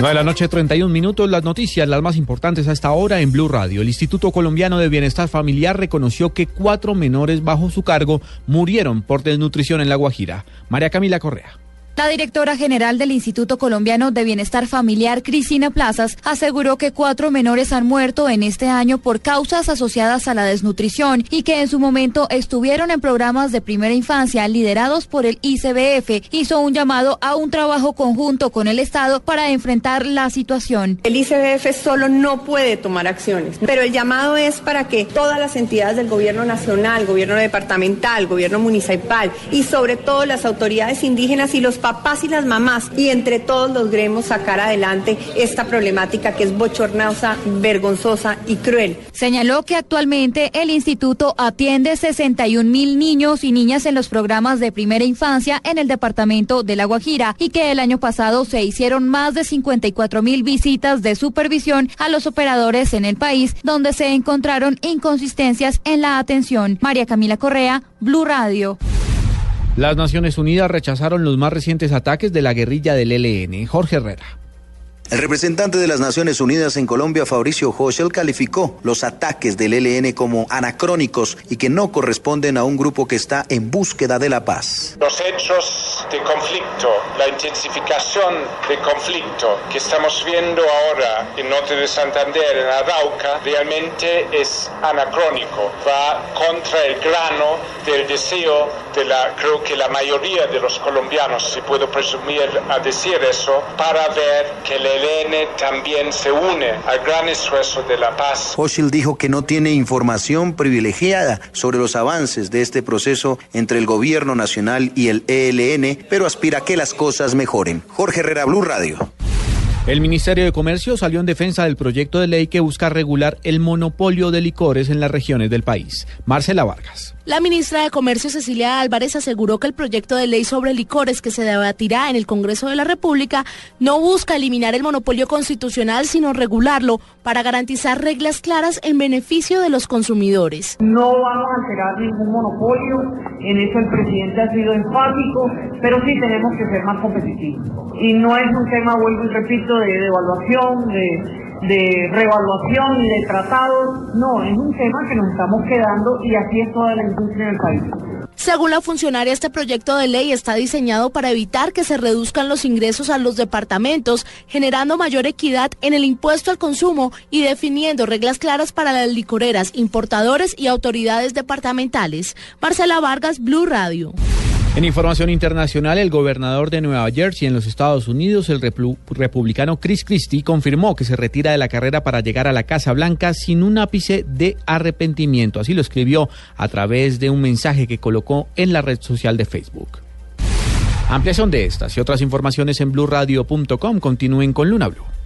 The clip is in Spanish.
9 de la noche, 31 minutos. Las noticias, las más importantes a esta hora en Blue Radio. El Instituto Colombiano de Bienestar Familiar reconoció que cuatro menores bajo su cargo murieron por desnutrición en La Guajira. María Camila Correa. La directora general del Instituto Colombiano de Bienestar Familiar, Cristina Plazas, aseguró que cuatro menores han muerto en este año por causas asociadas a la desnutrición y que en su momento estuvieron en programas de primera infancia liderados por el ICBF. Hizo un llamado a un trabajo conjunto con el Estado para enfrentar la situación. El ICBF solo no puede tomar acciones, pero el llamado es para que todas las entidades del gobierno nacional, gobierno departamental, gobierno municipal y sobre todo las autoridades indígenas y los papás y las mamás y entre todos logremos sacar adelante esta problemática que es bochornosa, vergonzosa y cruel. Señaló que actualmente el instituto atiende 61 mil niños y niñas en los programas de primera infancia en el departamento de La Guajira y que el año pasado se hicieron más de 54 mil visitas de supervisión a los operadores en el país donde se encontraron inconsistencias en la atención. María Camila Correa, Blue Radio. Las Naciones Unidas rechazaron los más recientes ataques de la guerrilla del ELN. Jorge Herrera. El representante de las Naciones Unidas en Colombia, Fabricio Hoschel, calificó los ataques del ELN como anacrónicos y que no corresponden a un grupo que está en búsqueda de la paz. Los hechos de conflicto, la intensificación de conflicto que estamos viendo ahora en Norte de Santander, en Arauca, realmente es anacrónico. Va contra el grano del deseo de la, creo que la mayoría de los colombianos, si puedo presumir a decir eso, para ver que el ELN también se une al gran esfuerzo de la paz. Hochschild dijo que no tiene información privilegiada sobre los avances de este proceso entre el gobierno nacional y el ELN, pero aspira a que las cosas mejoren. Jorge Herrera, Blue Radio. El Ministerio de Comercio salió en defensa del proyecto de ley que busca regular el monopolio de licores en las regiones del país. Marcela Vargas. La ministra de Comercio Cecilia Álvarez aseguró que el proyecto de ley sobre licores que se debatirá en el Congreso de la República no busca eliminar el monopolio constitucional, sino regularlo para garantizar reglas claras en beneficio de los consumidores. No vamos a alterar ningún monopolio, en eso el presidente ha sido enfático, pero sí tenemos que ser más competitivos. Y no es un tema, vuelvo y repito, de devaluación, de de revaluación de tratados. No, es un tema que nos estamos quedando y así es toda la industria del país. Según la funcionaria, este proyecto de ley está diseñado para evitar que se reduzcan los ingresos a los departamentos, generando mayor equidad en el impuesto al consumo y definiendo reglas claras para las licoreras, importadores y autoridades departamentales. Marcela Vargas, Blue Radio. En información internacional, el gobernador de Nueva Jersey en los Estados Unidos, el republicano Chris Christie, confirmó que se retira de la carrera para llegar a la Casa Blanca sin un ápice de arrepentimiento. Así lo escribió a través de un mensaje que colocó en la red social de Facebook. Ampliación de estas y otras informaciones en blurradio.com. Continúen con Luna Blue.